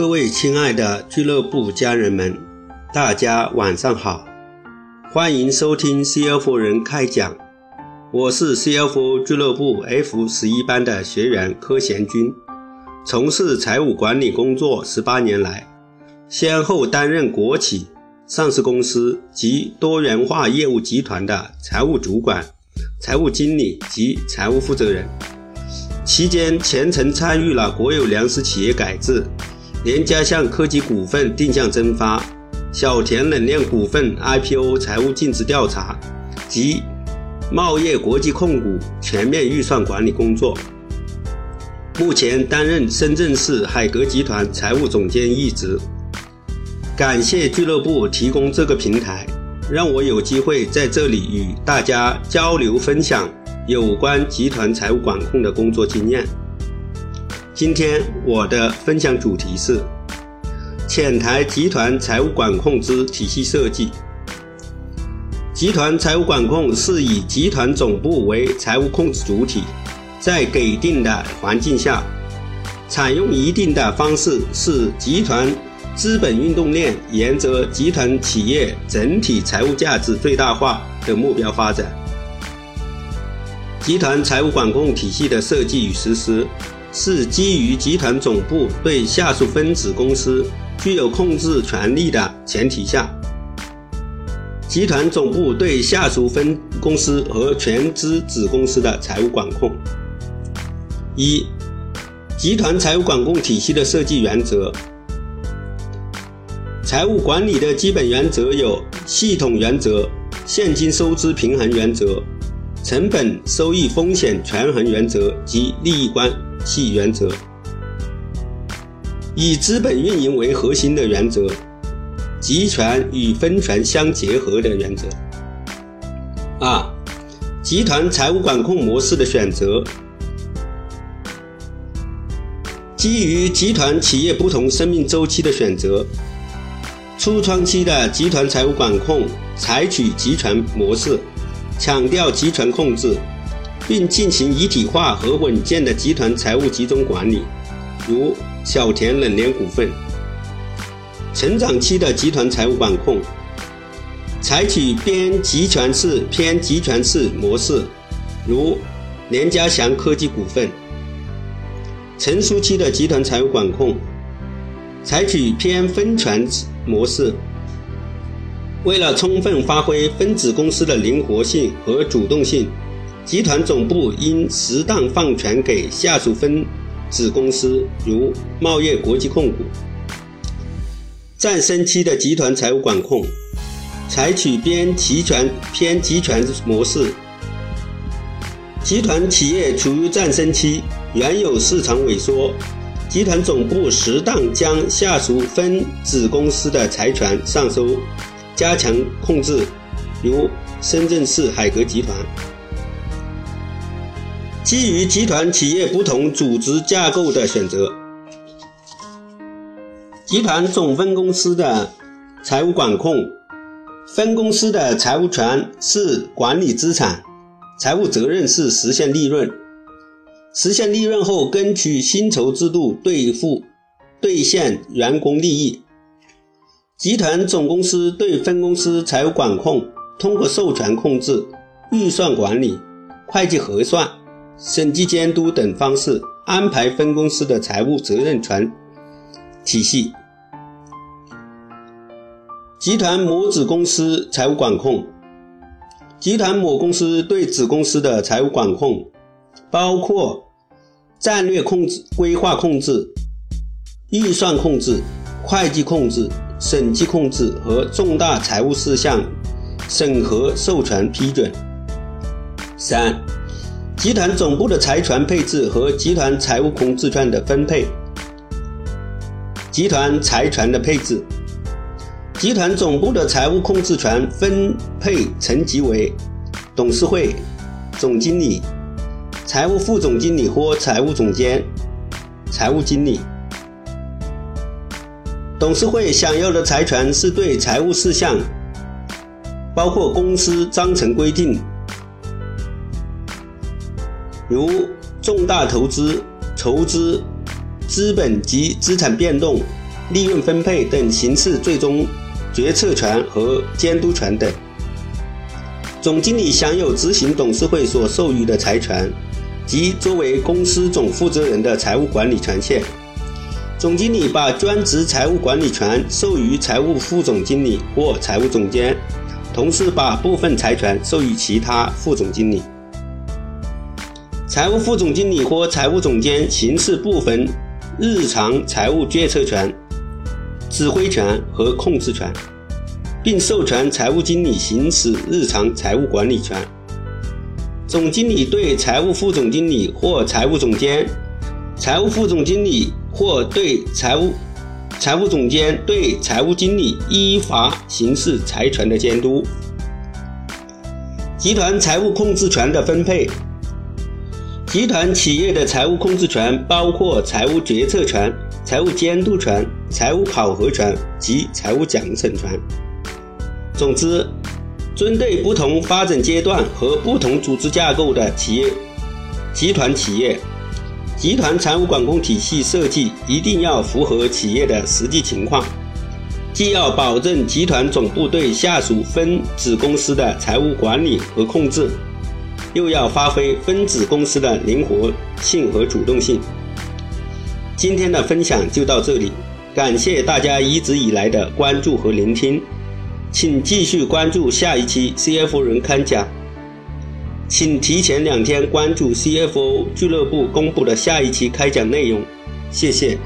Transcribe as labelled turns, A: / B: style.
A: 各位亲爱的俱乐部家人们，大家晚上好，欢迎收听 CFO 人开讲。我是 CFO 俱乐部 F 十一班的学员柯贤军，从事财务管理工作十八年来，先后担任国企、上市公司及多元化业务集团的财务主管、财务经理及财务负责人。期间全程参与了国有粮食企业改制、联家巷科技股份定向增发、小田冷链股份 IPO 财务尽职调查及茂业国际控股全面预算管理工作。目前担任深圳市海格集团财务总监一职。感谢俱乐部提供这个平台，让我有机会在这里与大家交流分享。有关集团财务管控的工作经验。今天我的分享主题是浅谈集团财务管控之体系设计。集团财务管控是以集团总部为财务控制主体，在给定的环境下，采用一定的方式，使集团资本运动链沿着集团企业整体财务价值最大化的目标发展。集团财务管控体系的设计与实施，是基于集团总部对下属分子公司具有控制权力的前提下，集团总部对下属分公司和全资子公司的财务管控。一、集团财务管控体系的设计原则。财务管理的基本原则有系统原则、现金收支平衡原则。成本收益风险权衡原则及利益关系原则，以资本运营为核心的原则，集权与分权相结合的原则。二、集团财务管控模式的选择，基于集团企业不同生命周期的选择，初创期的集团财务管控采取集权模式。强调集权控制，并进行一体化和稳健的集团财务集中管理，如小田冷链股份。成长期的集团财务管控，采取边集权式偏集权式模式，如联家祥科技股份。成熟期的集团财务管控，采取偏分权模式。为了充分发挥分子公司的灵活性和主动性，集团总部应适当放权给下属分子公司，如茂业国际控股。战升期的集团财务管控，采取边集权偏集权模式。集团企业处于战升期，原有市场萎缩，集团总部适当将下属分子公司的财权上收。加强控制，如深圳市海格集团。基于集团企业不同组织架构的选择，集团总分公司的财务管控，分公司的财务权是管理资产，财务责任是实现利润。实现利润后，根据薪酬制度兑付兑现员工利益。集团总公司对分公司财务管控，通过授权控制、预算管理、会计核算、审计监督等方式安排分公司的财务责任权体系。集团母子公司财务管控，集团母公司对子公司的财务管控，包括战略控制、规划控制、预算控制、会计控制。审计控制和重大财务事项审核授权批准。三、集团总部的财权配置和集团财务控制权的分配。集团财权的配置，集团总部的财务控制权分配层级为董事会、总经理、财务副总经理或财务总监、财务经理。董事会享有的财权是对财务事项，包括公司章程规定，如重大投资、筹资、资本及资产变动、利润分配等形式最终决策权和监督权等。总经理享有执行董事会所授予的财权，即作为公司总负责人的财务管理权限。总经理把专职财务管理权授予财务副总经理或财务总监，同时把部分财权授予其他副总经理。财务副总经理或财务总监行使部分日常财务决策权、指挥权和控制权。并授权财务经理行使日常财务管理权。总经理对财务副总经理或财务总监，财务副总经理或对财务财务总监对财务经理依法行使财权的监督。集团财务控制权的分配。集团企业的财务控制权包括财务决策权、财务监督权、财务考核权及财务奖惩权。总之，针对不同发展阶段和不同组织架构的企业、集团企业，集团财务管控体系设计一定要符合企业的实际情况，既要保证集团总部对下属分子公司的财务管理和控制，又要发挥分子公司的灵活性和主动性。今天的分享就到这里，感谢大家一直以来的关注和聆听。请继续关注下一期 CFO 人刊讲，请提前两天关注 CFO 俱乐部公布的下一期开讲内容，谢谢。